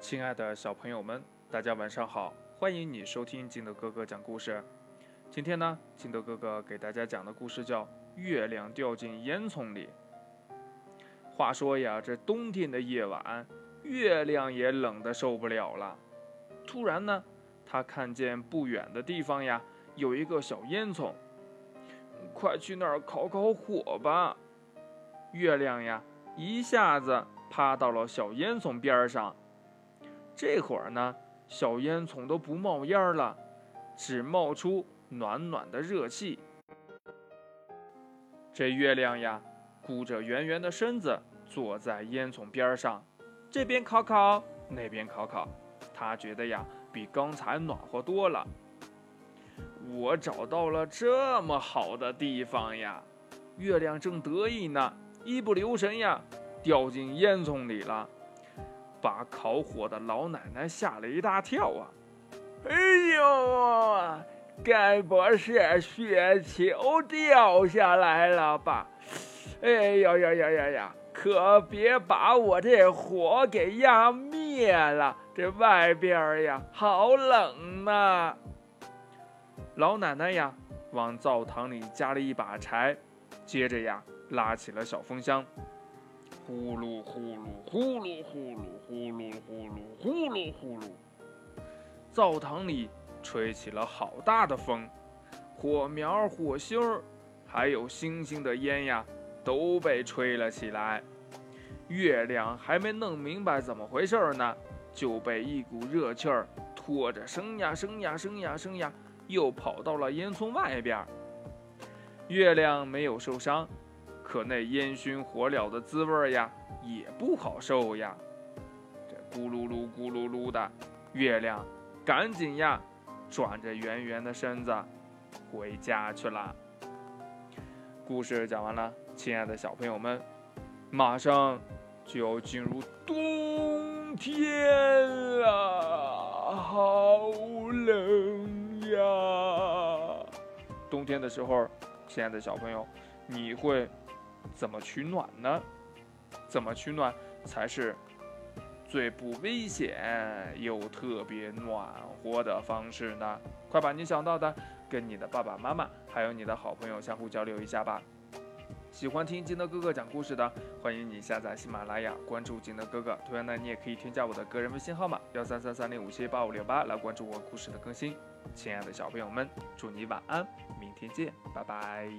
亲爱的小朋友们，大家晚上好！欢迎你收听金德哥哥讲故事。今天呢，金德哥哥给大家讲的故事叫《月亮掉进烟囱里》。话说呀，这冬天的夜晚，月亮也冷得受不了了。突然呢，他看见不远的地方呀，有一个小烟囱，快去那儿烤烤火吧！月亮呀，一下子趴到了小烟囱边上。这会儿呢，小烟囱都不冒烟了，只冒出暖暖的热气。这月亮呀，鼓着圆圆的身子，坐在烟囱边上，这边烤烤，那边烤烤。他觉得呀，比刚才暖和多了。我找到了这么好的地方呀！月亮正得意呢，一不留神呀，掉进烟囱里了。把烤火的老奶奶吓了一大跳啊！哎呦，该不是雪球掉下来了吧？哎呀呀呀呀呀！可别把我这火给压灭了，这外边呀好冷呐！老奶奶呀，往灶堂里加了一把柴，接着呀，拉起了小风箱。呼噜呼噜呼噜呼噜呼噜呼噜呼噜呼噜，灶堂里吹起了好大的风，火苗、火星儿，还有星星的烟呀，都被吹了起来。月亮还没弄明白怎么回事呢，就被一股热气儿拖着升呀升呀升呀升呀，又跑到了烟囱外边。月亮没有受伤。可那烟熏火燎的滋味呀，也不好受呀。这咕噜噜咕噜噜的，月亮赶紧呀，转着圆圆的身子回家去了。故事讲完了，亲爱的小朋友们，马上就要进入冬天了，好冷呀！冬天的时候，亲爱的小朋友，你会？怎么取暖呢？怎么取暖才是最不危险又特别暖和的方式呢？快把你想到的跟你的爸爸妈妈还有你的好朋友相互交流一下吧。喜欢听金德哥哥讲故事的，欢迎你下载喜马拉雅，关注金德哥哥。同样呢，你也可以添加我的个人微信号码幺三三三零五七八五六八来关注我故事的更新。亲爱的小朋友们，祝你晚安，明天见，拜拜。